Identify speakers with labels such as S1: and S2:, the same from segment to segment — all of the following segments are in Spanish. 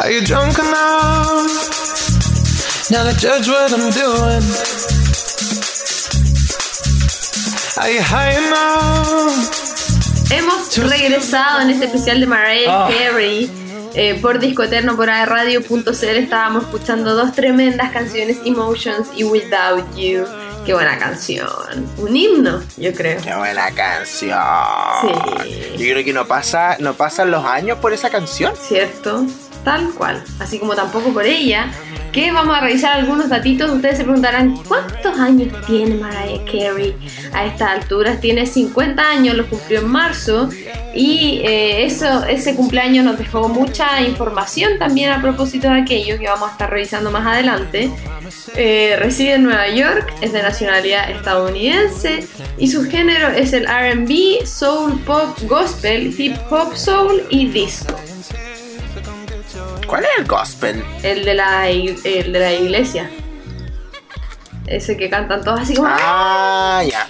S1: Are you drunk enough now to judge what I'm doing? Are you high enough?
S2: Hemos regresado en este especial de Mariah
S1: Ah.
S2: Carey. eh, por Disco Eterno, por radio.cl estábamos escuchando dos tremendas canciones, Emotions y Without You. Qué buena canción. Un himno, yo creo.
S3: Qué buena canción.
S2: Sí.
S3: Yo creo que no pasa, no pasan los años por esa canción.
S2: ¿Cierto? Tal cual. Así como tampoco por ella. Que vamos a revisar algunos datitos. Ustedes se preguntarán, ¿cuántos años tiene Mariah Carey a estas alturas? Tiene 50 años, los cumplió en marzo. Y eh, eso, ese cumpleaños nos dejó mucha información también a propósito de aquello que vamos a estar revisando más adelante. Eh, reside en Nueva York, es de nacionalidad estadounidense y su género es el RB, soul, pop, gospel, hip hop, soul y disco.
S3: ¿Cuál es el gospel?
S2: El de la, el de la iglesia. Ese que cantan todos así como.
S3: Ah, ya.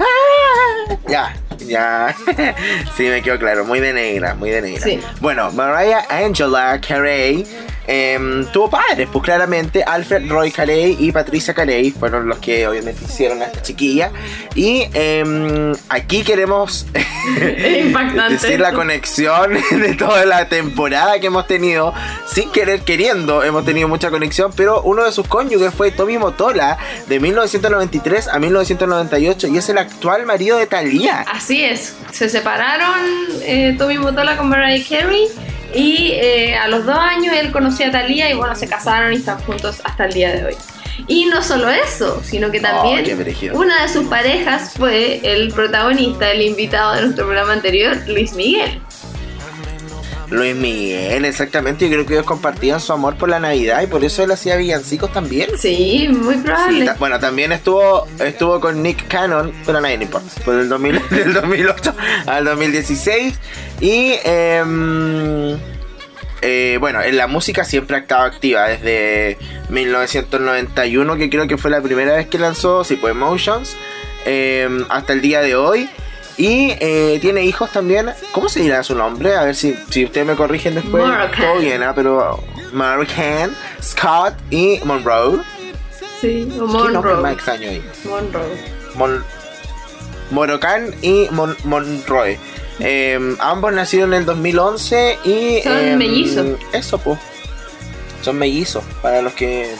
S3: Ah, Ya, ya. sí, me quedó claro. Muy de negra, muy de negra.
S2: Sí.
S3: Bueno, Mariah Angela Carey em, tuvo padres, pues claramente Alfred Roy Carey y Patricia Carey fueron los que obviamente hicieron a esta chiquilla. Y em, aquí queremos decir la conexión de toda la temporada que hemos tenido. Sin querer queriendo, hemos tenido mucha conexión, pero uno de sus cónyuges fue Tommy Motola de 1993 a 1998 y es el actual marido de Thalía.
S2: Así Se separaron eh, Tommy Motola con Mariah Carey. Y eh, a los dos años él conoció a Thalía y bueno, se casaron y están juntos hasta el día de hoy. Y no solo eso, sino que también una de sus parejas fue el protagonista, el invitado de nuestro programa anterior, Luis Miguel.
S3: Luis Miguel, exactamente. Yo creo que ellos compartían su amor por la Navidad y por eso él hacía villancicos también.
S2: Sí, muy
S3: Sí,
S2: probable.
S3: ta- bueno, también estuvo estuvo con Nick Cannon, pero a nadie le importa. Por el 2000, del 2008 al 2016. Y em, eh, bueno, en la música siempre ha estado activa desde 1991, que creo que fue la primera vez que lanzó, sí, pues Emotions, em, hasta el día de hoy. Y eh, tiene hijos también. ¿Cómo se dirá su nombre? A ver si, si ustedes me corrigen después.
S2: Moroccan.
S3: Todo bien, ¿ah? pero Scott y Monroe.
S2: Sí, o
S3: ¿Qué nombre más
S2: Monroe.
S3: extraño ahí?
S2: Monroe.
S3: Mon- y Mon- Monroe. Eh, ambos nacieron en el 2011 y...
S2: Son
S3: eh,
S2: mellizos.
S3: Eso, pues. Son mellizos, para los que eh,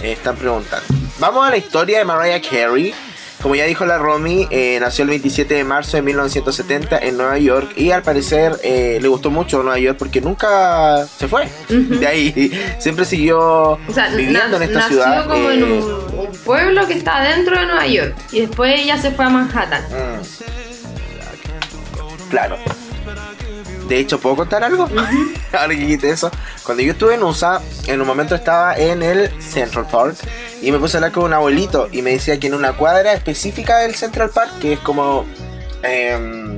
S3: están preguntando. Vamos a la historia de Mariah Carey. Como ya dijo la Romy, eh, nació el 27 de marzo de 1970 en Nueva York y al parecer eh, le gustó mucho Nueva York porque nunca se fue. De ahí siempre siguió
S2: O sea,
S3: viviendo en esta
S2: nació
S3: ciudad.
S2: como en
S3: eh,
S2: un, un pueblo que está dentro de Nueva York. Y después ella se fue a Manhattan.
S3: Mm. Claro. De hecho, ¿puedo contar algo? Ahora que quité eso. Cuando yo estuve en USA, en un momento estaba en el Central Park y me puse a hablar con un abuelito y me decía que en una cuadra específica del Central Park, que es como... em,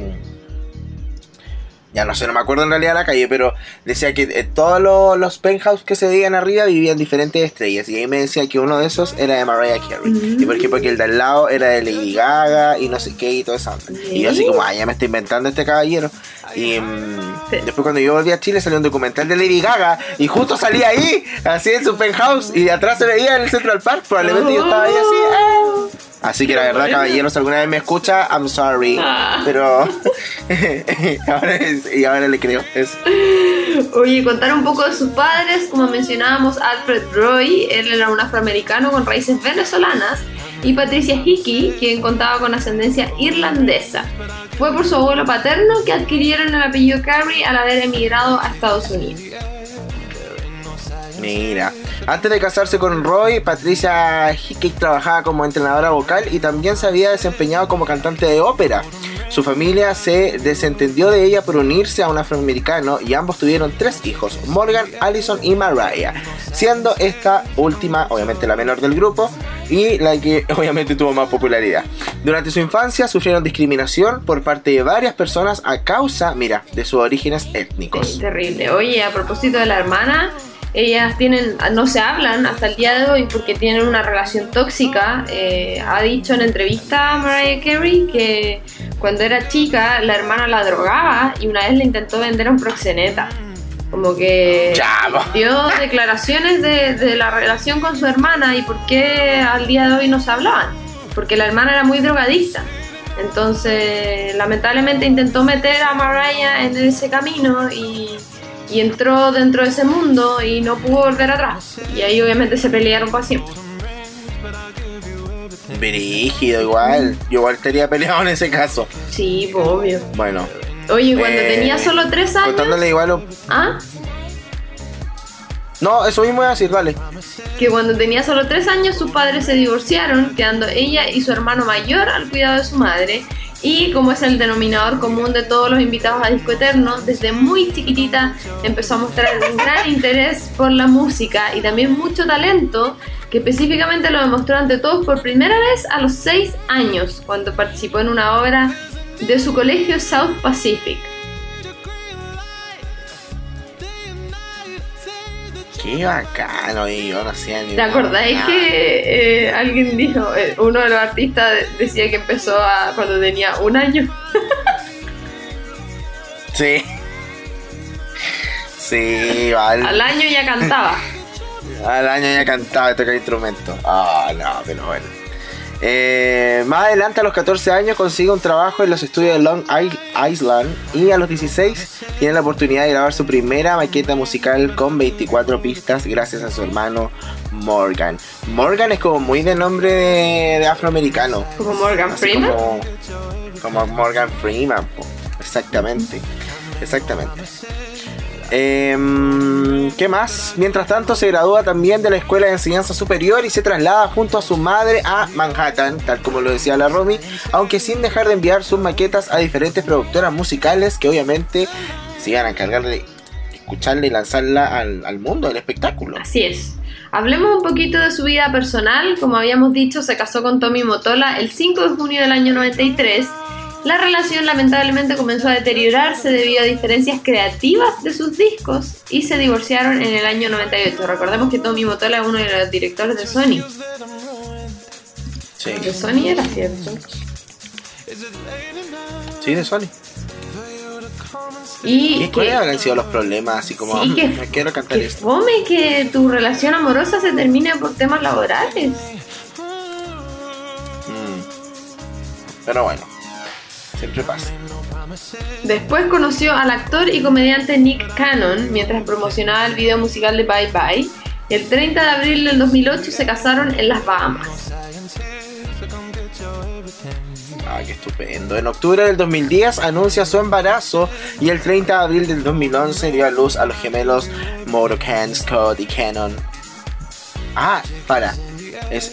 S3: ya no sé, no me acuerdo en realidad la calle, pero decía que eh, todos los, los penthouse que se veían arriba vivían diferentes estrellas. Y ahí me decía que uno de esos era de Mariah Carey.
S2: Mm.
S3: Y por qué? Porque el de al lado era de Lady Gaga y no sé qué y todo eso. Y yo así como, ah, ya me está inventando este caballero. Y mm,
S2: Sí.
S3: después cuando yo volví a Chile salió un documental de Lady Gaga y justo salía ahí, así en su penthouse y de atrás se veía en el Central Park. Probablemente yo estaba ahí así. ah. Así que la verdad, caballeros, si alguna vez me escucha, I'm sorry.
S2: Ah.
S3: Pero ahora es- y ahora le creo. Es,
S2: Oye, contar un poco de sus padres. Como mencionábamos, Alfred Roy, él era un afroamericano con raíces venezolanas. Y Patricia Hickey, quien contaba con ascendencia irlandesa. Fue por su abuelo paterno que adquirieron el apellido Carey al haber emigrado a Estados Unidos.
S3: Mira, antes de casarse con Roy, Patricia Hickey trabajaba como entrenadora vocal y también se había desempeñado como cantante de ópera. Su familia se desentendió de ella por unirse a un afroamericano y ambos tuvieron tres hijos, Morgan, Allison y Mariah, siendo esta última obviamente la menor del grupo y la que obviamente tuvo más popularidad. Durante su infancia sufrieron discriminación por parte de varias personas a causa, mira, de sus orígenes étnicos.
S2: Terrible. Oye, a propósito de la hermana, ellas tienen, no se hablan hasta el día de hoy porque tienen una relación tóxica. Eh, ha dicho en entrevista a Mariah Carey que cuando era chica la hermana la drogaba y una vez le intentó vender a un proxeneta. Como que
S3: po.
S2: dio declaraciones de, de la relación con su hermana y por qué al día de hoy no se hablaban. Porque la hermana era muy drogadicta. Entonces, lamentablemente intentó meter a Mariah en ese camino y, y entró dentro de ese mundo y no pudo volver atrás. Y ahí obviamente se pelearon para siempre.
S3: Brígido, igual. Yo igual estaría peleado en ese caso.
S2: Sí, pues, obvio.
S3: Bueno,
S2: Oye, cuando
S3: Eh,
S2: tenía solo tres años...
S3: contándole igual. lo-
S2: ¿Ah?
S3: No, eso mismo iba a decir, vale.
S2: que cuando tenía solo tres años sus padres se divorciaron, quedando ella y su hermano mayor al cuidado de su madre. Y como es el denominador común de todos los invitados a Disco Eterno, desde muy chiquitita empezó a mostrar un gran interés por la música y también mucho talento, que específicamente lo demostró ante todos por primera vez a los seis años, cuando participó en una obra de su colegio South Pacific.
S3: Qué bacano, y yo no hacía ni
S2: ¿Te acordáis
S3: nada.
S2: que eh, alguien dijo, eh, uno de los artistas de- decía que empezó a, cuando tenía un año?
S3: Sí. Sí, vale.
S2: Al año ya cantaba.
S3: Al año ya cantaba y tocaba instrumento. Ah, no, pero bueno. Eh, más adelante, a los 14 años, consigue un trabajo en los estudios de Long Island y a los 16 tiene la oportunidad de grabar su primera maqueta musical con 24 pistas gracias a su hermano Morgan. Morgan es como muy de nombre de, de afroamericano.
S2: Como Morgan
S3: Así
S2: Freeman.
S3: Como, como Morgan Freeman, po. exactamente. Exactamente. Em, ¿Qué más? Mientras tanto se gradúa también de la Escuela de Enseñanza Superior y se traslada junto a su madre a Manhattan, tal como lo decía la Romy, aunque sin dejar de enviar sus maquetas a diferentes productoras musicales que obviamente se iban a encargar de escucharla y lanzarla al, al mundo del espectáculo.
S2: Así es. Hablemos un poquito de su vida personal. Como habíamos dicho, se casó con Tommy Motola el 5 de junio del año 93. La relación lamentablemente comenzó a deteriorarse debido a diferencias creativas de sus discos y se divorciaron en el año 98. Recordemos que Tommy Motola es uno de los directores de Sony.
S3: Sí,
S2: De Sony era cierto.
S3: sí, de Sony.
S2: Y
S3: ¿Y cuáles habrán sido los problemas? Así como,
S2: sí, que,
S3: no quiero cantar
S2: que
S3: esto.
S2: fome que tu relación amorosa se termine por temas laborales.
S3: Mm. Pero bueno, siempre pasa.
S2: Después conoció al actor y comediante Nick Cannon mientras promocionaba el video musical de Bye Bye. El 30 de abril del 2008 se casaron en las Bahamas.
S3: Ah, qué estupendo. En octubre del 2010 anuncia su embarazo y el 30 de abril del 2011 dio a luz a los gemelos Morgan, Scott y Cannon. Ah, para. Es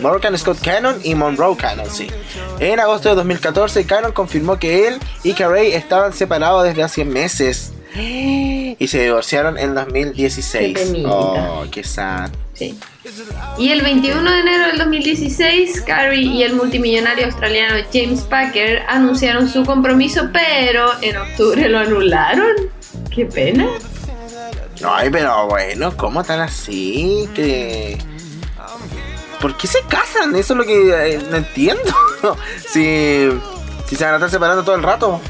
S3: Morgan Scott Cannon y Monroe Cannon, sí. En agosto de 2014, Cannon confirmó que él y Carey estaban separados desde hace meses. Y se divorciaron en 2016.
S2: Qué penita.
S3: Oh, qué sad.
S2: Sí. Y el 21 de enero del 2016, Carrie y el multimillonario australiano James Packer anunciaron su compromiso, pero en octubre lo anularon. Qué pena.
S3: Ay, pero bueno, ¿cómo tan así? Que... ¿Por qué se casan? Eso es lo que eh, no entiendo. si, si se van a estar separando todo el rato.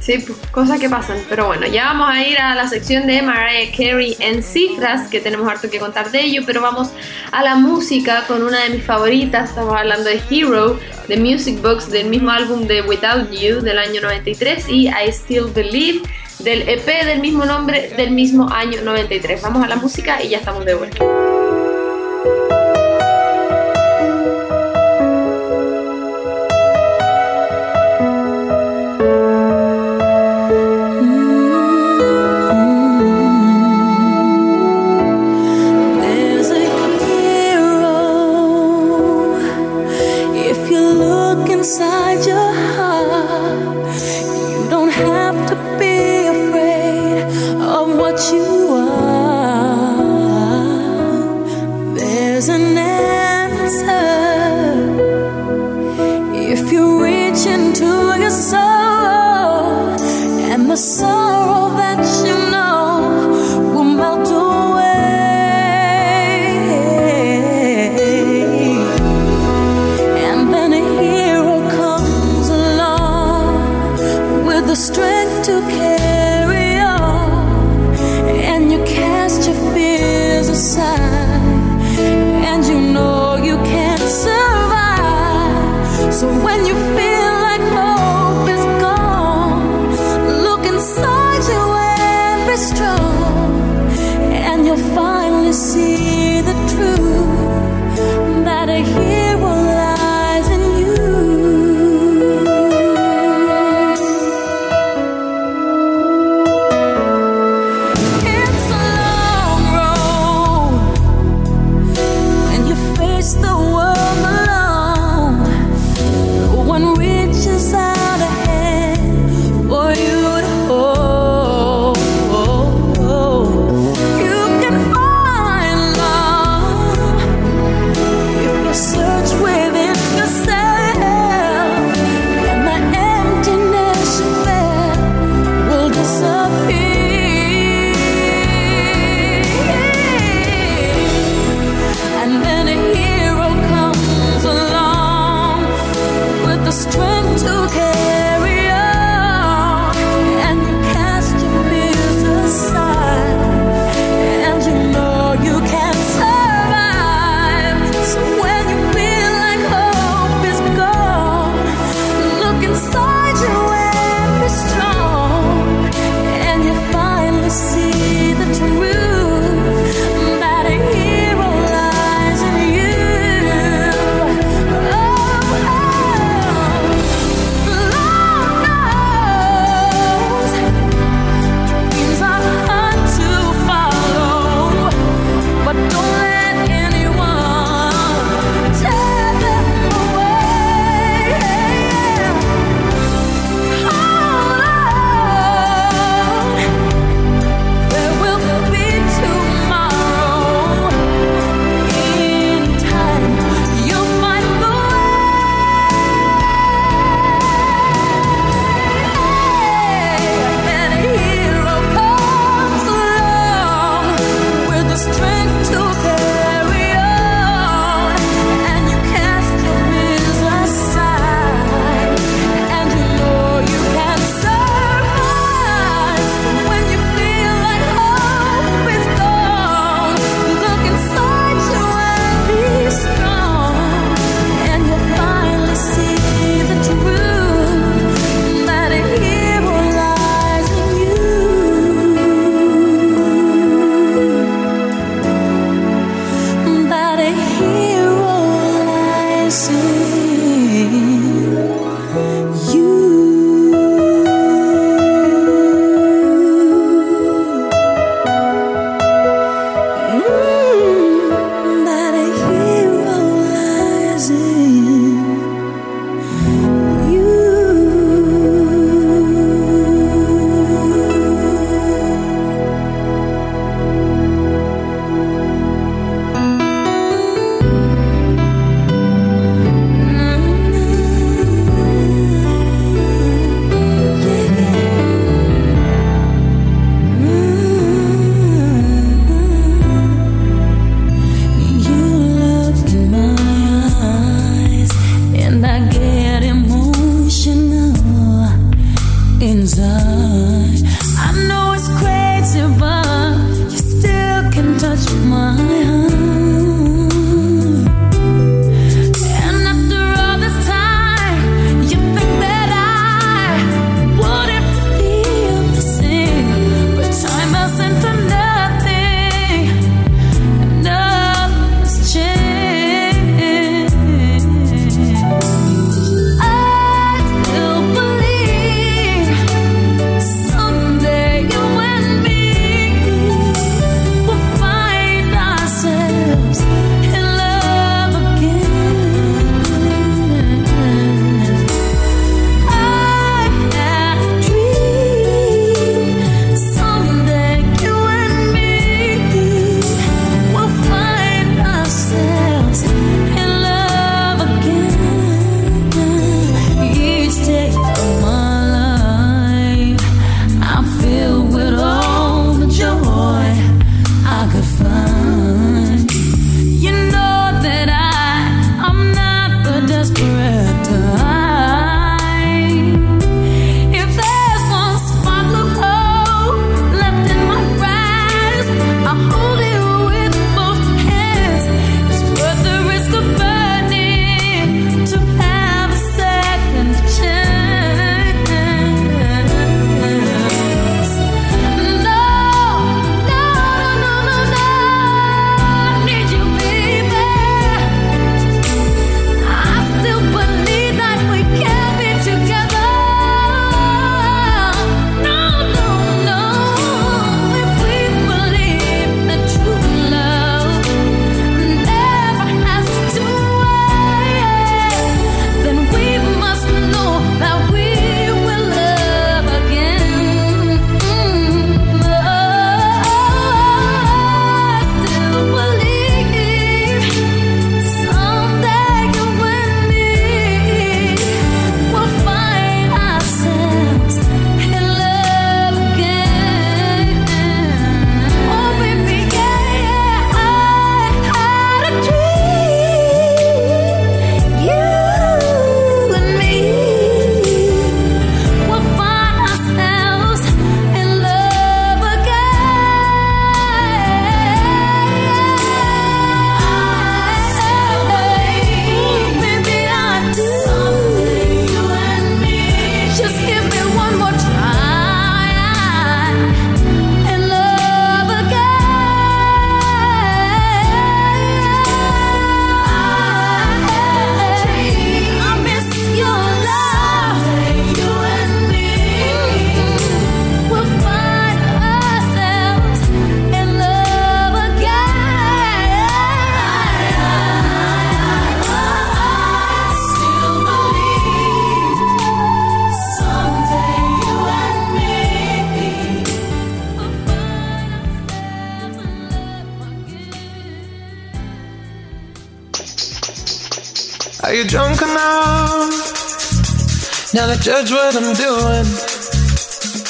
S2: Sí, pues, cosas que pasan. Pero bueno, ya vamos a ir a la sección de Mariah Carey en cifras, que tenemos harto que contar de ello, pero vamos a la música con una de mis favoritas. Estamos hablando de Hero, de Music Box, del mismo álbum de Without You del año 93 y I Still Believe del EP del mismo nombre del mismo año 93. Vamos a la música y ya estamos de vuelta.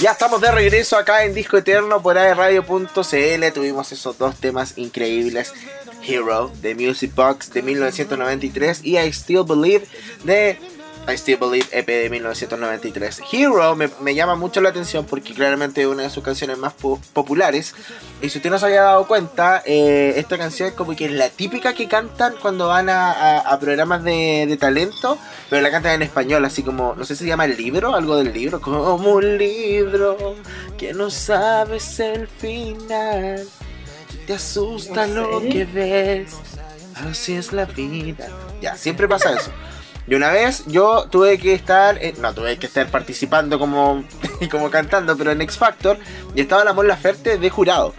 S3: Ya estamos de regreso acá en Disco Eterno por aerradio.cl. Tuvimos esos dos temas increíbles. Hero de Music Box de 1993 y I Still Believe de I Still Believe EP de 1993. Hero me, me llama mucho la atención porque claramente es una de sus canciones más po- populares. Y si usted no se había dado cuenta, eh, esta canción es como que es la típica que cantan cuando van a, a- a programas de, de talento, pero la cantan en español, así como, no sé si se llama el libro, algo del libro, como un libro que no sabes el final. Te asusta
S2: ¿En
S3: lo
S2: serio?
S3: que ves, así es la vida. Ya, siempre pasa eso. Y una vez yo tuve que estar, eh, no tuve que estar participando como, como cantando, pero en X Factor, y estaba la Mon Laferte de jurado.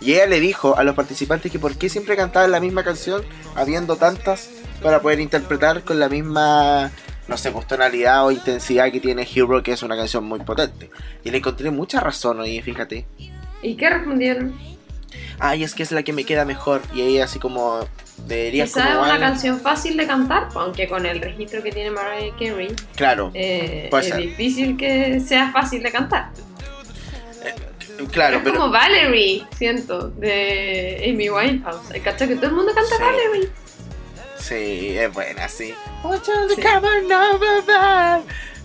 S3: Y ella le dijo a los participantes que por qué siempre cantaban la misma canción, habiendo tantas, para poder interpretar con la misma, no sé, pues, tonalidad o intensidad que tiene Hero, que es una canción muy potente. Y le encontré mucha razón, oye, fíjate.
S2: ¿Y qué respondieron?
S3: Ay, es que es la que me queda mejor. Y ella así como, debería
S2: Quizá es una canción fácil de cantar, aunque con el registro que tiene Mariah Carey
S3: Claro,
S2: eh, es
S3: ser.
S2: difícil que sea fácil de cantar.
S3: claro,
S2: es
S3: pero...
S2: como Valerie, siento, de Amy Winehouse. El cacho que todo el mundo canta
S3: Sí.
S2: Valerie.
S3: Sí, es buena, sí.
S2: Sí.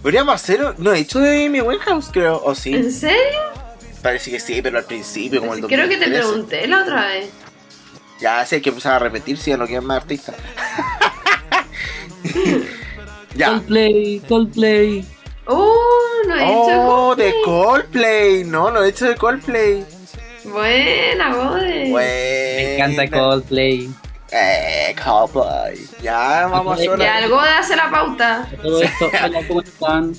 S3: Podríamos hacer, no he hecho de Amy Winehouse, creo, o sí.
S2: ¿En serio?
S3: Parece que sí, pero al principio, como el
S2: Creo que te
S3: 2013.
S2: pregunté la otra vez.
S3: Ya sé que empezar a repetir si ya no quieren más artistas. ya.
S4: Coldplay, Coldplay.
S2: Oh, no he hecho
S3: Oh, de
S2: Coldplay.
S3: No, no he hecho de Coldplay.
S2: Buena, Gode.
S4: Me encanta Coldplay.
S3: Eh, Coldplay. Ya, vamos a hacer
S2: Ya, el Gode hace la pauta.
S4: Todo esto, hola, ¿cómo están?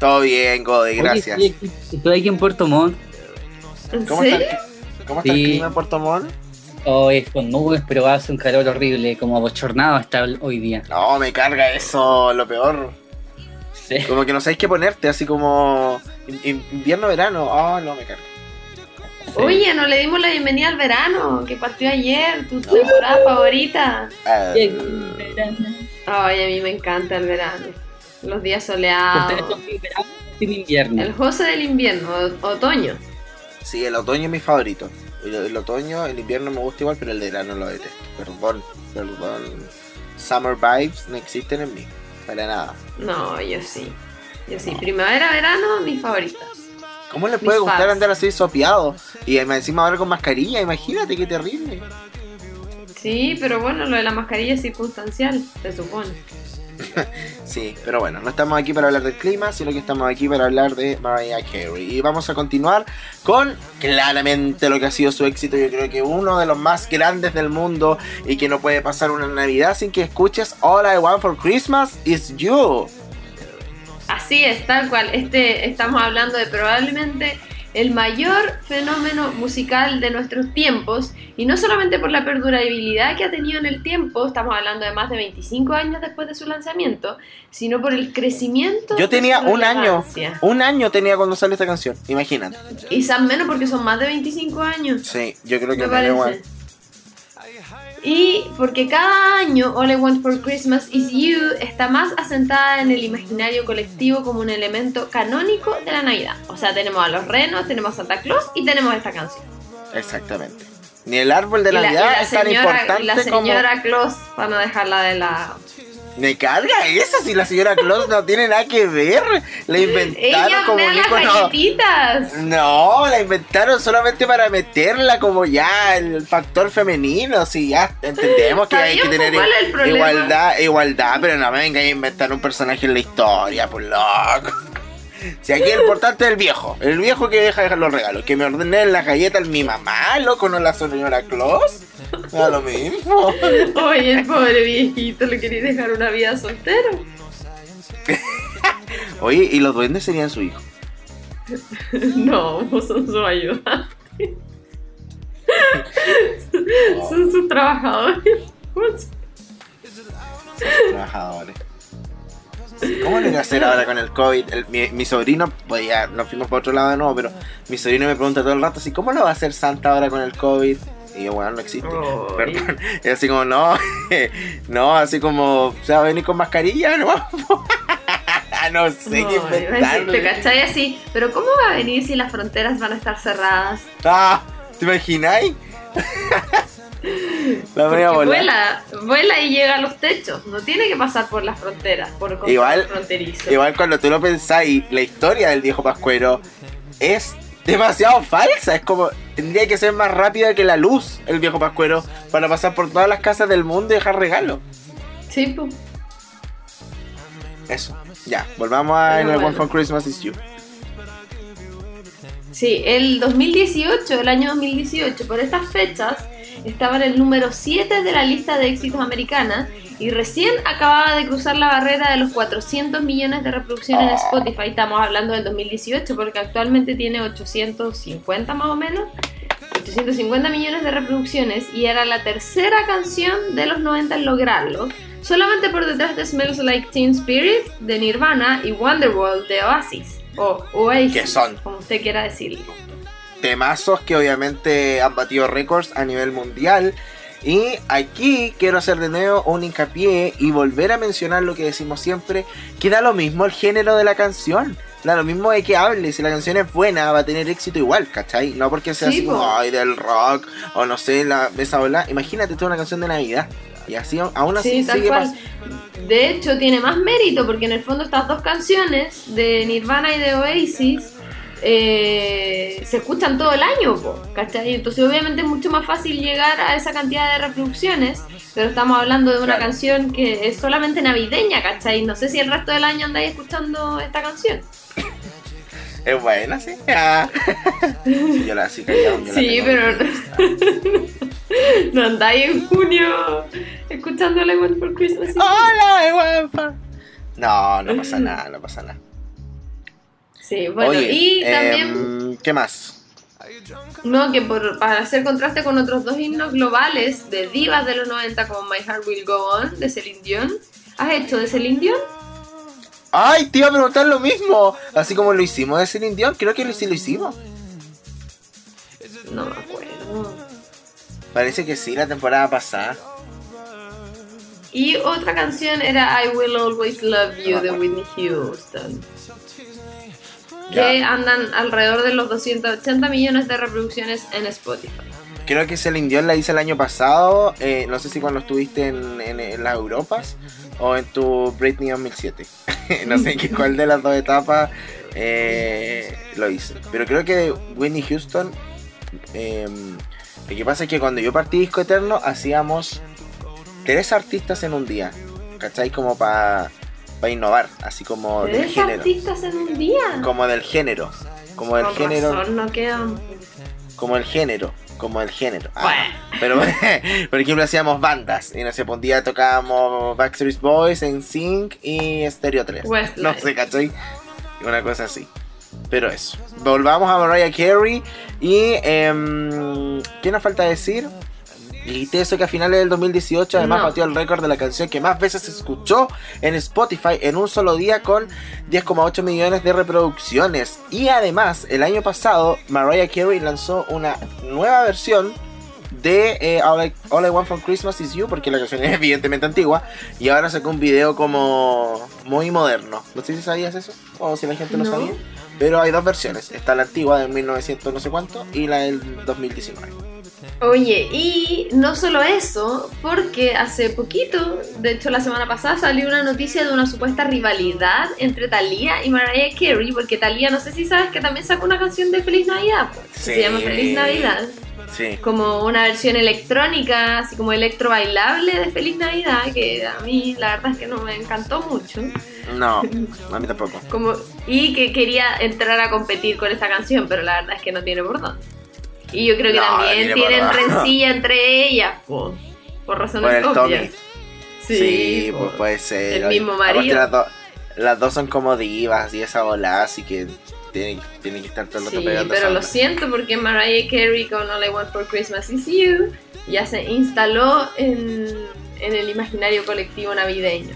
S3: Todo bien, Gode, gracias.
S4: Oye, estoy, estoy aquí en Puerto Montt.
S2: ¿En
S3: ¿Cómo está,
S2: serio?
S3: el, ¿Cómo está el
S4: Sí.
S3: clima en Puerto Montt?
S4: Hoy es con nubes, pero hace un calor horrible, como abochornado está hoy día.
S3: No, me carga eso, lo peor.
S4: Sí.
S3: Como que no sabéis qué ponerte, así como in- in- invierno, verano. Oh, no, me carga.
S2: Oye, no le dimos la bienvenida al verano, que partió ayer, tu temporada favorita.
S3: Ah,
S2: Ay, a mí me encanta el verano. Los días soleados.
S4: Ustedes son team verano o team invierno.
S2: El José del invierno, otoño.
S3: sí, el otoño es mi favorito. El, el otoño, el invierno me gusta igual, pero el verano lo detesto. Perdón, perdón. Summer vibes no existen en mí. Para nada.
S2: No, yo sí. Yo sí. Primavera, verano, mi favorita.
S3: ¿Cómo le puede
S2: Mis
S3: gustar
S2: fans.
S3: andar así sopeado? Y encima ahora con mascarilla, imagínate qué terrible.
S2: Sí, pero bueno, lo de la mascarilla es circunstancial, se supone.
S3: Sí, pero bueno, no estamos aquí para hablar del clima, sino que estamos aquí para hablar de Mariah Carey. Y vamos a continuar con claramente lo que ha sido su éxito. Yo creo que uno de los más grandes del mundo y que no puede pasar una Navidad sin que escuches All I Want for Christmas is You.
S2: Así es, tal cual. Este, estamos hablando de probablemente el mayor fenómeno musical de nuestros tiempos, y no solamente por la perdurabilidad que ha tenido en el tiempo, estamos hablando de más de 25 años después de su lanzamiento, sino por el crecimiento.
S3: Yo
S2: de
S3: tenía
S2: su
S3: un año, un año tenía cuando salió esta canción, imagínate.
S2: Quizás menos porque son más de 25 años.
S3: Sí, yo creo que
S2: me
S3: igual.
S2: Y porque cada año All I Want for Christmas is You está más asentada en el imaginario colectivo como un elemento canónico de la Navidad. O sea, tenemos a los renos, tenemos a Santa Claus y tenemos esta canción.
S3: Exactamente. Ni el árbol de
S2: la,
S3: Navidad
S2: la
S3: es tan importante
S2: la
S3: como...
S2: señora Claus, para no dejarla de la...
S3: Me carga eso si la señora Claus no tiene nada que ver. La inventaron
S2: Ella
S3: como un icono. No, la inventaron solamente para meterla como ya el factor femenino. Si ya entendemos que hay que tener igualdad, igualdad, pero no me venga a inventar un personaje en la historia, por loco. Si aquí el importante es el viejo, el viejo que deja dejar los regalos, que me ordene las galletas mi mamá, loco, no la señora Claus. Da lo mismo.
S2: Oye, el pobre viejito, le quería dejar una vida soltero.
S3: Oye, y los duendes serían su hijo.
S2: No, son su ayuda. son sus trabajadores.
S3: trabajadores. ¿Cómo le voy a hacer ahora con el COVID? El- mi, mi sobrino, pues ya nos fuimos para otro lado de nuevo, pero mi sobrino me pregunta todo el rato así, ¿cómo lo va a hacer Santa ahora con el COVID? Y yo, bueno, no existe.
S2: Ay.
S3: Perdón. Y así como, no, no, así como, ¿se va a venir con mascarilla? No, no sé qué
S2: a decir,
S3: inventar.
S2: ¿Te cachai así? Pero ¿cómo va a venir si las fronteras van a estar cerradas?
S3: Ah, ¿te imagináis? La voy a volar.
S2: vuela, vuela y llega a los techos. No tiene que pasar por las fronteras, por
S3: Igual-
S2: fronterizo.
S3: Igual cuando tú lo pensáis, la historia del viejo Pascuero es demasiado falsa. Es como, tendría que ser más rápida que la luz el viejo Pascuero para pasar por todas las casas del mundo y dejar regalos.
S2: Sí, pues.
S3: Eso. Ya, volvamos a el
S2: bueno.
S3: One for Christmas is You.
S2: Sí, el 2018, el año 2018, por estas fechas, estaba en el número 7 de la lista de éxitos americana y recién acababa de cruzar la barrera de los 400 millones de reproducciones en Spotify. Estamos hablando del 2018 porque actualmente tiene 850 más o menos. 850 millones de reproducciones y era la tercera canción de los 90 en lograrlo. Solamente por detrás de Smells Like Teen Spirit de Nirvana y Wonderwall de Oasis. O Oasis,
S3: ¿Qué son?
S2: como usted quiera decirlo.
S3: Temazos que obviamente han batido récords a nivel mundial. Y aquí quiero hacer de nuevo un hincapié y volver a mencionar lo que decimos siempre, que da lo mismo el género de la canción. Da lo mismo de que hable, si la canción es buena va a tener éxito igual, ¿cachai? No porque sea
S2: Sí,
S3: así como, ay, del rock, o no sé, la, esa ola. Imagínate tú una canción de Navidad. Y así, aún así
S2: Sí,
S3: sigue pas-
S2: De hecho, tiene más mérito porque en el fondo estas dos canciones de Nirvana y de Oasis eh, se escuchan todo el año, po, ¿cachai? Entonces obviamente es mucho más fácil llegar a esa cantidad de reproducciones, pero estamos hablando de una
S3: Claro.
S2: canción que es solamente navideña, ¿cachai? No sé si el resto del año andáis escuchando esta canción.
S3: Es buena, sí. Ah. Sí, yo la sí callado, yo la
S2: Sí, pero no andáis en junio escuchando la One for Christmas.
S3: ¡Hola, guapa! No, no pasa nada, no pasa nada.
S2: Sí, bueno,
S3: Oye,
S2: y también...
S3: em, ¿Qué más?
S2: No, que por, para hacer contraste con otros dos himnos globales de divas de los 90 como My Heart Will Go On de Celine Dion. ¿Has hecho de Celine Dion?
S3: ¡Ay! Te iba a preguntar lo mismo. Así como lo hicimos de Celine Dion, creo que sí lo hicimos.
S2: No me acuerdo.
S3: Parece que sí, la temporada pasada.
S2: Y otra canción era I Will Always Love You de Whitney Houston. Que andan alrededor de los 280 millones de reproducciones en Spotify.
S3: Creo que Celine Dion la hice el año pasado. eh, no sé si cuando estuviste en, en- en las Europas o en tu Britney 2007. no sé en qué cuál de las dos etapas eh, lo hice. Pero creo que Whitney Houston. eh, lo que pasa es que cuando yo partí Disco Eterno hacíamos tres artistas en un día. ¿Cachai? Como para innovar. Así como del
S2: ¿Tres
S3: género.
S2: artistas en un día?
S3: Como del género. Como del
S2: Con
S3: género.
S2: razón, no quedan.
S3: Como el género, como el género. Ah. Pero, por ejemplo, hacíamos bandas. Y no sé, un día tocábamos Backstreet Boys, en Sync y Stereo 3.
S2: Westlife.
S3: No sé, ¿cachai? Una cosa así. Pero eso. Volvamos a Mariah Carey. Y, em, ¿qué nos falta decir? Dijiste eso que a finales del 2018 además
S2: No.
S3: batió el récord de la canción que más veces se escuchó en Spotify en un solo día con 10,8 millones de reproducciones. Y además, el año pasado, Mariah Carey lanzó una nueva versión de eh, All, I, All I Want for Christmas Is You, porque la canción es evidentemente antigua, y ahora sacó un video como muy moderno. No sé si sabías eso, o si la gente no,
S2: No.
S3: sabía, pero hay dos versiones. Está la antigua de 1900 no sé cuánto y la del 2019.
S2: Oye, y no solo eso, porque hace poquito, de hecho la semana pasada salió una noticia de una supuesta rivalidad entre Thalía y Mariah Carey, porque Thalía, no sé si sabes que también sacó una canción de Feliz Navidad, pues, que se llama Feliz Navidad,
S3: Sí.
S2: como una versión electrónica, así como electro bailable de Feliz Navidad, que a mí la verdad es que no me encantó mucho,
S3: No, a mí tampoco.
S2: como, y que quería entrar a competir con esta canción, pero la verdad es que no tiene por dónde. Y yo creo que
S3: No,
S2: también
S3: tiene
S2: tienen rencilla entre ellas, po, por razones
S3: Por el
S2: obvias.
S3: Tommy.
S2: Sí,
S3: pues puede ser.
S2: el mismo marido.
S3: Las, do- las dos son como divas y esa bola, así que tienen, tienen que estar todo el rato
S2: Sí,
S3: pegando
S2: pero lo siento porque Mariah Carey con All I Want for Christmas Is You ya se instaló en, en el imaginario colectivo navideño.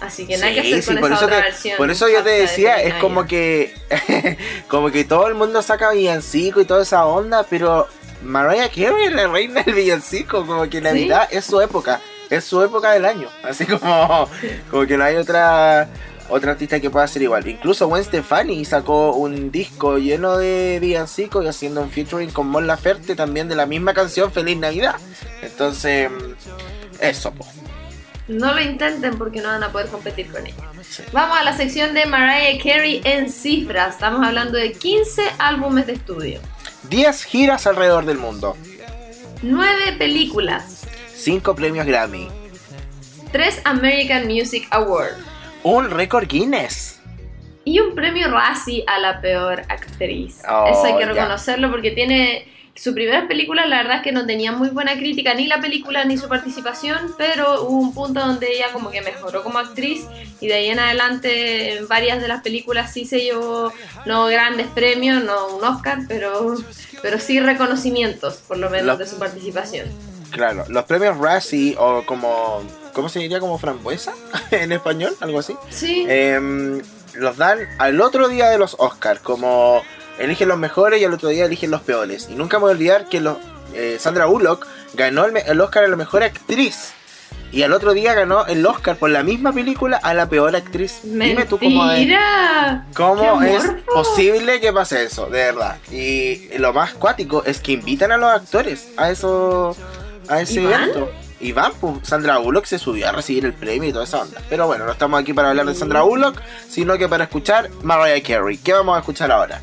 S2: Así que nada que
S3: Sí,
S2: hacer
S3: sí,
S2: con
S3: por
S2: esa
S3: eso,
S2: otra versión.
S3: por eso yo te
S2: de
S3: decía, es como que como que todo el mundo saca villancico y toda esa onda, pero Mariah Carey es la reina del villancico, como que Navidad es su época, es su época del año, así como, como que no hay otra otra artista que pueda hacer igual. Incluso Gwen Stefani sacó un disco lleno de villancicos y haciendo un featuring con Mon Laferte también de la misma canción Feliz Navidad. Entonces, eso, po.
S2: No lo intenten porque no van a poder competir con ella. Vamos a la sección de Mariah Carey en cifras. Estamos hablando de 15 álbumes de estudio,
S3: 10 giras alrededor del mundo,
S2: 9 películas,
S3: 5 premios Grammy,
S2: 3 American Music Awards
S3: un récord Guinness.
S2: y un premio Razzie a la peor actriz.
S3: Oh,
S2: Eso hay que
S3: ya.
S2: reconocerlo porque tiene su primera película, la verdad es que no tenía muy buena crítica ni la película ni su participación, pero hubo un punto donde ella como que mejoró como actriz y de ahí en adelante en varias de las películas sí se llevó no grandes premios, no un Oscar, pero pero sí reconocimientos por lo menos de su participación.
S3: Claro, los premios Razzie o como... ¿Cómo se diría? Como frambuesa en español, algo así.
S2: Sí.
S3: Em, los dan al otro día de los Oscars, como eligen los mejores y al otro día eligen los peores. Y nunca me voy a olvidar que los, eh, Sandra Bullock ganó el, el Oscar a la mejor actriz. Y al otro día ganó el Oscar por la misma película a la peor actriz. Dime tú cómo es,
S2: Mentira.
S3: cómo
S2: ¡Qué
S3: es posible que pase eso, de verdad. Y lo más cuático es que invitan a los actores a eso, a ese evento. Y van, pues Sandra Bullock se subió a recibir el premio y toda esa onda. Pero bueno, no estamos aquí para hablar de Sandra Bullock, sino que para escuchar Mariah Carey. ¿Qué vamos a escuchar ahora?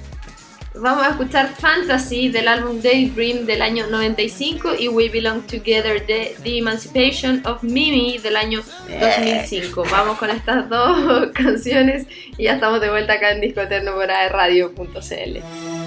S2: Vamos a escuchar Fantasy del álbum Daydream del año 95 y We Belong Together de The Emancipation of Mimi del año 2005. Vamos con estas dos canciones y ya estamos de vuelta acá en Disco Eterno por radio.cl.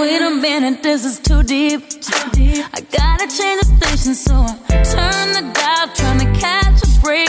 S5: wait a minute, this is too deep. I gotta change the station, so I turn the dial, trying to catch a break,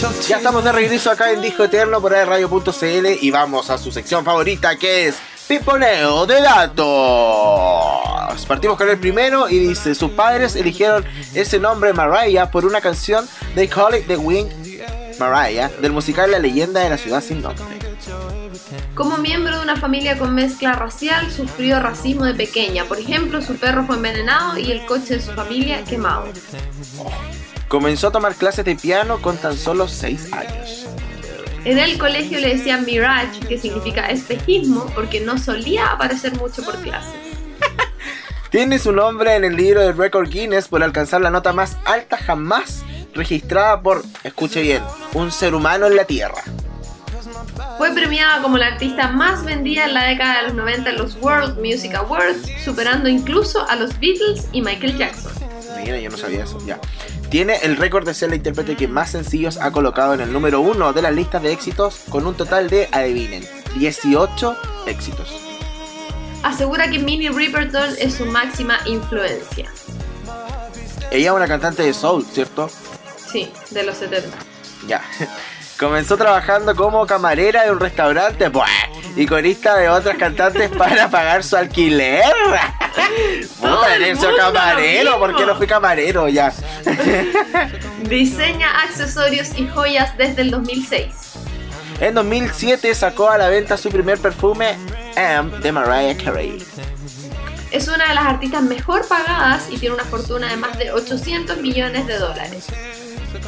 S3: Ya estamos de regreso acá en Disco Eterno por radio.cl y vamos a su sección favorita que es Piponeo de Datos. Partimos con el primero y dice, sus padres eligieron ese nombre Mariah por una canción They Call It The Wind Mariah del musical La leyenda de la ciudad sin nombre.
S2: Como miembro de una familia con mezcla racial, sufrió racismo de pequeña. Por ejemplo, su perro fue envenenado y el coche de su familia quemado.
S3: Comenzó a tomar clases de piano con tan solo 6 años.
S2: En el colegio le decían Mirage, que significa espejismo, porque no solía aparecer mucho por clase.
S3: Tiene su nombre en el libro del récord Guinness por alcanzar la nota más alta jamás registrada por, escuche bien, un ser humano en la Tierra.
S2: Fue premiada como la artista más vendida en la década de los 90 en los World Music Awards, superando incluso a los Beatles y Michael Jackson.
S3: Mira, yo no sabía eso, ya. Tiene el récord de ser la intérprete que más sencillos ha colocado en el número uno de las listas de éxitos con un total de, adivinen, 18 éxitos.
S2: Asegura que Minnie Riperton es su máxima influencia.
S3: Ella es una cantante de soul, ¿cierto?
S2: Sí, de los 70.
S3: Ya. Comenzó trabajando como camarera de un restaurante buah, y corista de otras cantantes para pagar su alquiler. Puta, eres camarero, ¿por qué no fui camarero? Ya.
S2: Diseña accesorios y joyas desde el 2006.
S3: En 2007 sacó a la venta su primer perfume M de Mariah Carey.
S2: Es una de las artistas mejor pagadas y tiene una fortuna de más de 800 millones de dólares.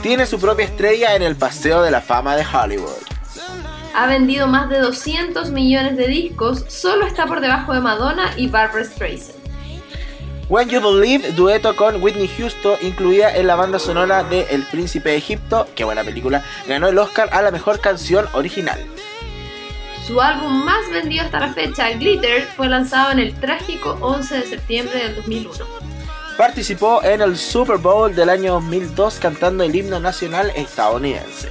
S3: Tiene su propia estrella en el Paseo de la Fama de Hollywood.
S2: Ha vendido más de 200 millones de discos, solo está por debajo de Madonna y Barbara Streisand.
S3: When You Believe, dueto con Whitney Houston, incluida en la banda sonora de El Príncipe de Egipto, qué buena película, ganó el Oscar a la mejor canción original.
S2: Su álbum más vendido hasta la fecha, Glitter, fue lanzado en el trágico 11 de septiembre del 2001.
S3: Participó en el Super Bowl del año 2002 cantando el himno nacional estadounidense.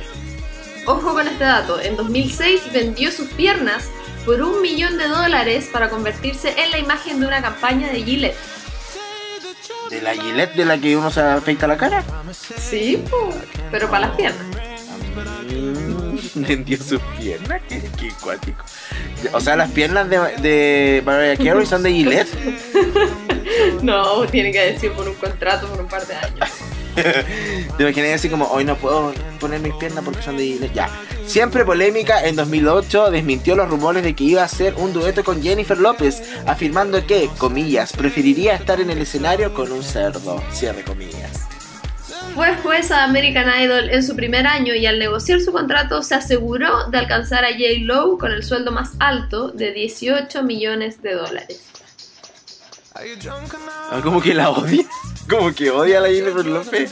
S2: Ojo con este dato, en 2006 vendió sus piernas por un millón de dólares para convertirse en la imagen de una campaña de Gillette.
S3: ¿De la Gillette de la que uno se afeita la cara?
S2: Sí, po, pero para las piernas.
S3: Mm, Vendió sus piernas, qué, qué cuático. O sea, las piernas de, de Mariah Carey son de Gillette.
S2: No, tiene que decir por un contrato por un par de años.
S3: Te imaginé así como, hoy no puedo poner mis piernas porque son de Gillette. Ya. Siempre polémica, en 2008 desmintió los rumores de que iba a hacer un dueto con Jennifer López, afirmando que, comillas, preferiría estar en el escenario con un cerdo. Cierre comillas.
S2: Fue jueza de American Idol en su primer año y al negociar su contrato se aseguró de alcanzar a J. Lowe con el sueldo más alto de 18 millones de dólares.
S3: Ah, como que la odia. Como que odia a la Jennifer López.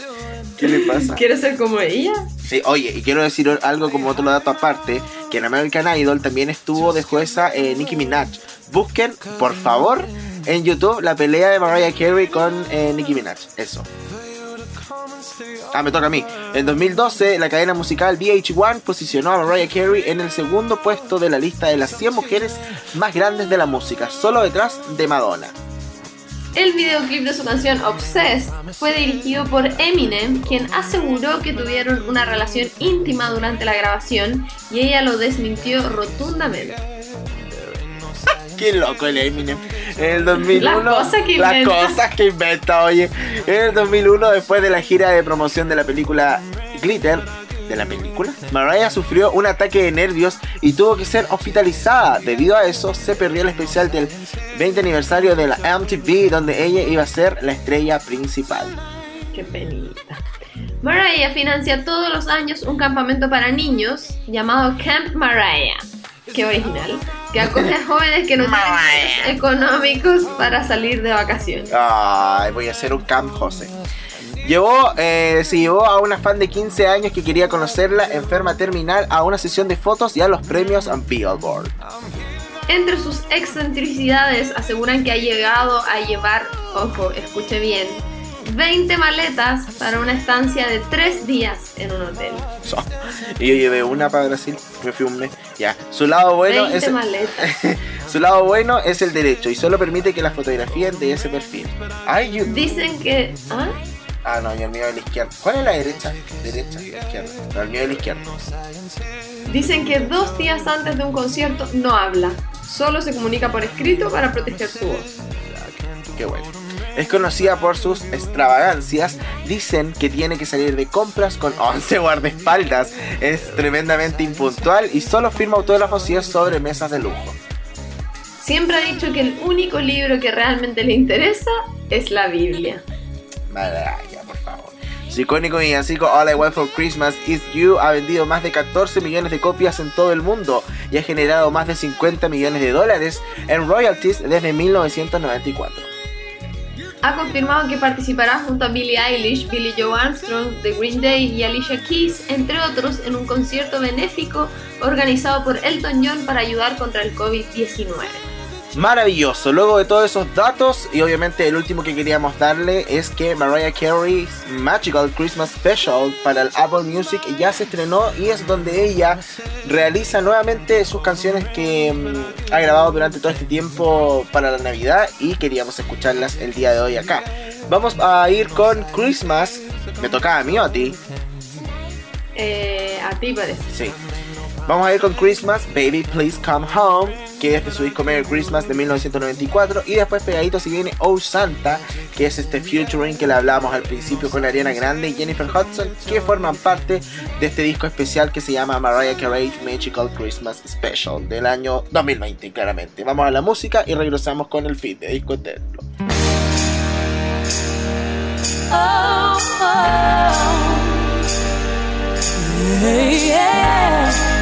S3: ¿Qué le pasa?
S2: ¿Quieres ser como ella?
S3: Sí, oye, y quiero decir algo como otro dato aparte, que en American Idol también estuvo de jueza eh, Nicki Minaj. Busquen, por favor, en YouTube la pelea de Mariah Carey con eh, Nicki Minaj. Eso. Ah, me toca a mí. En 2012, la cadena musical VH1 posicionó a Mariah Carey en el segundo puesto de la lista de las 100 mujeres más grandes de la música, solo detrás de Madonna.
S2: El videoclip de su canción Obsessed fue dirigido por Eminem, quien aseguró que tuvieron una relación íntima durante la grabación y ella lo desmintió rotundamente.
S3: Qué loco el Eminem. En el 2001.
S2: Las cosas que
S3: las
S2: inventa.
S3: cosas que inventa, oye. En el 2001, después de la gira de promoción de la película Glitter, de la película, Mariah sufrió un ataque de nervios y tuvo que ser hospitalizada. Debido a eso, se perdió el especial del 20 aniversario de la MTV, donde ella iba a ser la estrella principal.
S2: Qué penita. Mariah financia todos los años un campamento para niños llamado Camp Mariah. Qué original. Que acoge a jóvenes que no tienen medios económicos para salir de vacaciones.
S3: Ay, voy a hacer un Camp José. Llevó, eh, se llevó a una fan de 15 años que quería conocerla, enferma terminal, a una sesión de fotos y a los premios Billboard.
S2: Entre sus excentricidades aseguran que ha llegado a llevar, ojo, escuche bien, 20 maletas para una estancia de 3 días en un hotel.
S3: So, y yo llevé una para Brasil, me fui un mes. Ya, su lado bueno
S2: 20
S3: es
S2: maletas.
S3: su lado bueno es el derecho y solo permite que la fotografíen de ese perfil. Ay, yo-
S2: Dicen que... ¿ah?
S3: Ah, no, yo el mío de la izquierda. ¿Cuál es la derecha? Derecha, izquierda. No, el mío de la izquierda.
S2: Dicen que dos días antes de un concierto no habla, solo se comunica por escrito para proteger su voz.
S3: Qué bueno. Es conocida por sus extravagancias. Dicen que tiene que salir de compras con 11 guardaespaldas. Es tremendamente impuntual y solo firma autógrafos y es sobre mesas de lujo.
S2: Siempre ha dicho que el único libro que realmente le interesa es la Biblia.
S3: Favor. Su icónico villancico All I Want for Christmas Is You ha vendido más de 14 millones de copias en todo el mundo y ha generado más de 50 millones de dólares en royalties desde 1994.
S2: Ha confirmado que participará junto a Billie Eilish, Billie Joe Armstrong, The Green Day y Alicia Keys, entre otros, en un concierto benéfico organizado por Elton John para ayudar contra el COVID-19.
S3: Maravilloso, luego de todos esos datos y obviamente el último que queríamos darle es que Mariah Carey's Magical Christmas Special para el Apple Music ya se estrenó y es donde ella realiza nuevamente sus canciones que mm, ha grabado durante todo este tiempo para la Navidad y queríamos escucharlas el día de hoy acá. Vamos a ir con Christmas, me tocaba a mí o a ti,
S2: Eh, a ti parece.
S3: sí. Vamos a ir con Christmas, Baby Please Come Home, que es de su disco Merry Christmas de 1994. Y después pegadito si viene Oh Santa, que es este featuring que le hablábamos al principio con Ariana Grande y Jennifer Hudson, que forman parte de este disco especial que se llama Mariah Carey Magical Christmas Special del año 2020, claramente. Vamos a la música y regresamos con el feed de Disco Eterno.
S5: Oh, oh. Yeah, yeah.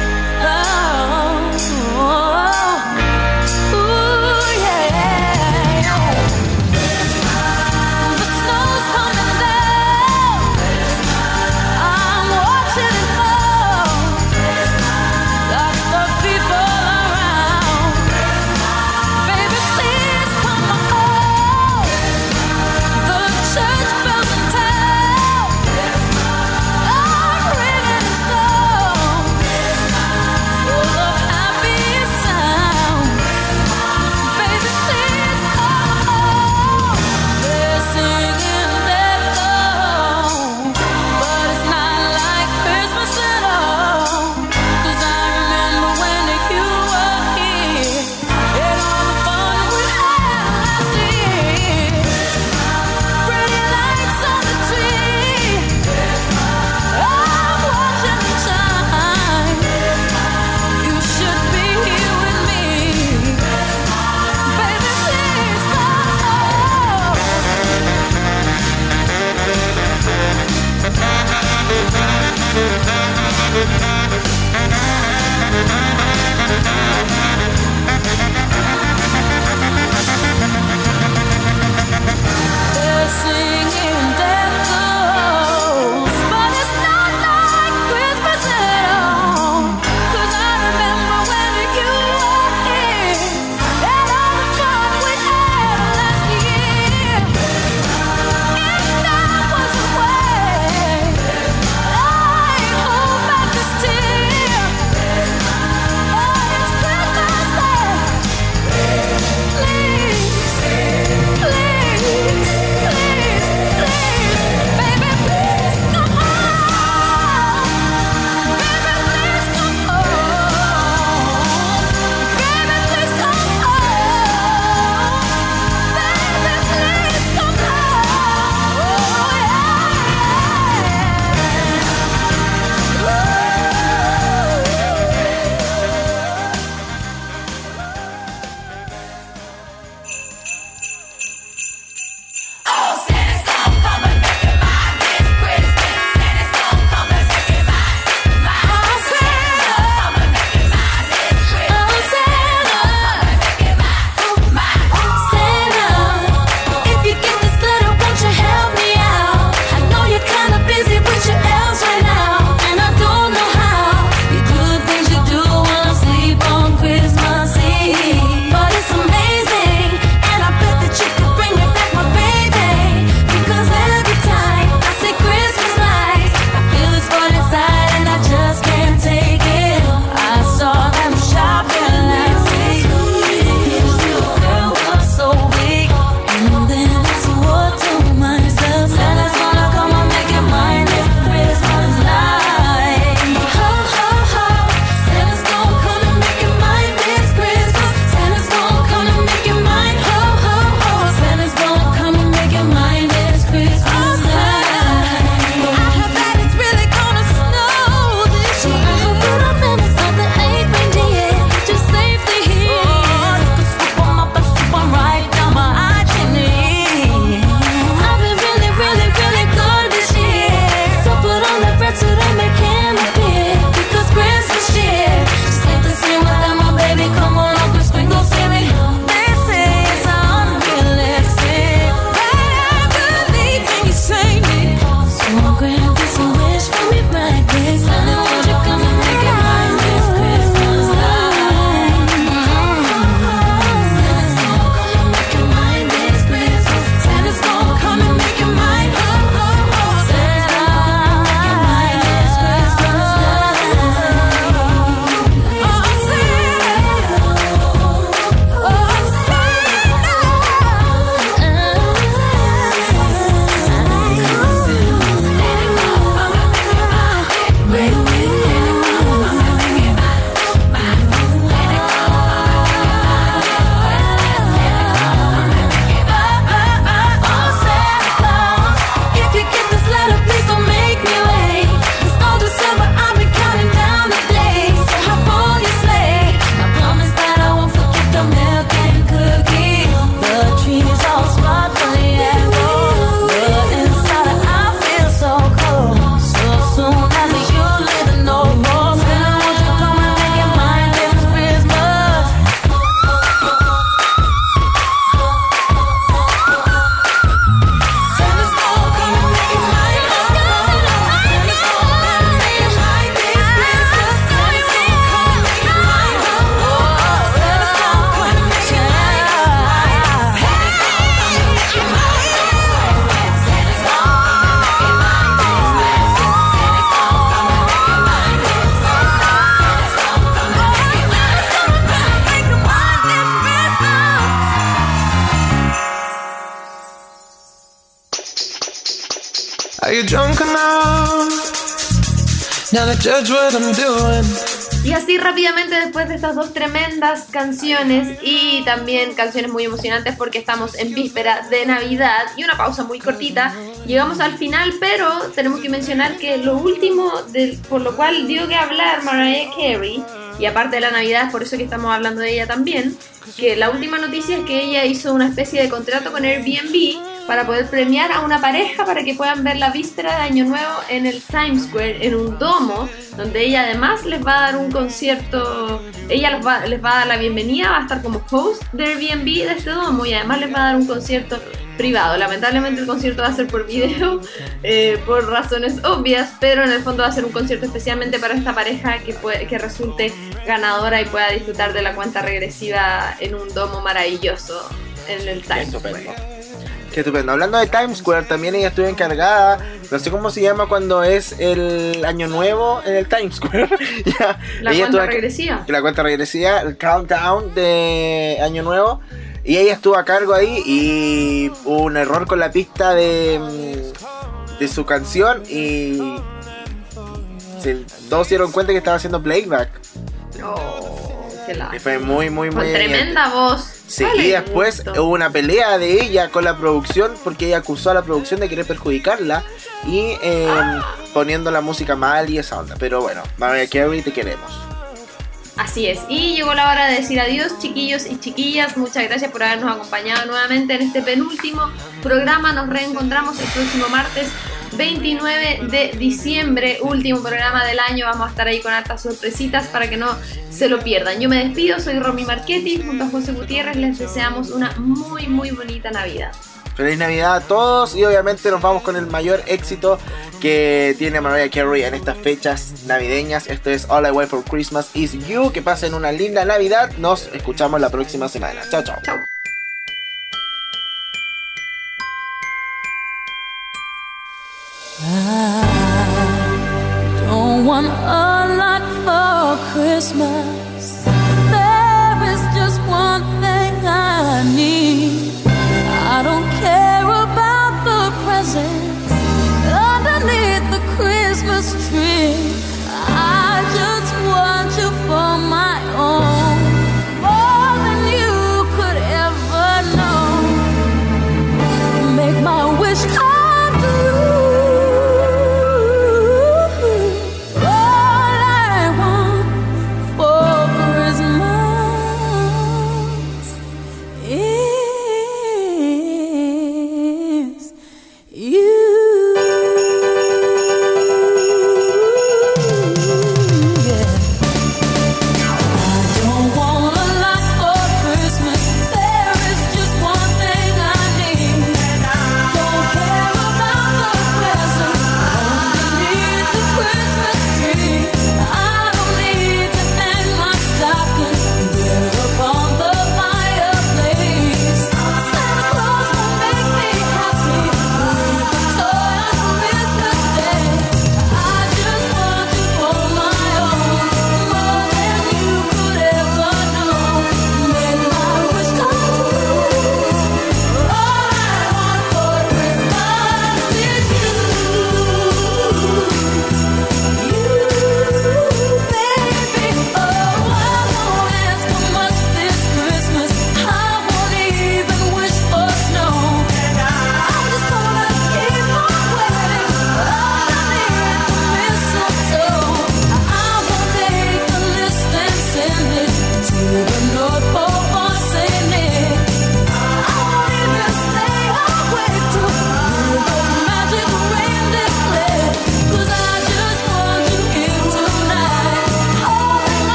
S2: Y así rápidamente después de estas dos tremendas canciones y también canciones muy emocionantes porque estamos en víspera de Navidad y una pausa muy cortita, llegamos al final, pero tenemos que mencionar que lo último por lo cual dio que hablar Mariah Carey, y aparte de la Navidad, por eso que estamos hablando de ella también, que la última noticia es que ella hizo una especie de contrato con Airbnb para poder premiar a una pareja para que puedan ver la víspera de Año Nuevo en el Times Square, en un domo, donde ella además les va a dar un concierto, ella les va, les va a dar la bienvenida, va a estar como host de Airbnb de este domo y además les va a dar un concierto privado. Lamentablemente el concierto va a ser por video, eh, por razones obvias, pero en el fondo va a ser un concierto especialmente para esta pareja que, puede, que resulte ganadora y pueda disfrutar de la cuenta regresiva en un domo maravilloso en el Times. Square.
S3: Qué estupendo. Hablando de Times Square, también ella estuvo encargada, no sé cómo se llama cuando es el año nuevo en el Times Square. Ya,
S2: La
S3: ella
S2: cuenta regresiva.
S3: La cuenta regresiva, el countdown de año nuevo. Y ella estuvo a cargo ahí y hubo un error con la pista de, mm, de su canción y se, todos se dieron cuenta que estaba haciendo playback.
S2: Oh, qué
S3: Y fue muy, muy, muy...
S2: Con tremenda voz.
S3: Sí, y después hubo una pelea de ella con la producción porque ella acusó a la producción de querer perjudicarla y eh, poniendo la música mal y esa onda. Pero bueno, Mariah Carey, te queremos.
S2: Así es. Y llegó la hora de decir adiós, chiquillos y chiquillas. Muchas gracias por habernos acompañado nuevamente en este penúltimo programa. Nos reencontramos el próximo martes 29 de diciembre, último programa del año. Vamos a estar ahí con hartas sorpresitas para que no se lo pierdan. Yo me despido, soy Romy Marchetti. Junto a José Gutiérrez les deseamos una muy, muy bonita Navidad.
S3: Feliz Navidad a todos y obviamente nos vamos con el mayor éxito que tiene Mariah Carey en estas fechas navideñas. Esto es All I Want for Christmas Is You. Que pasen una linda Navidad. Nos escuchamos la próxima semana. Chao, chao.
S2: Chao.
S5: I don't want a lot for Christmas. There is just one thing I need. I don't care about the presents underneath the Christmas tree.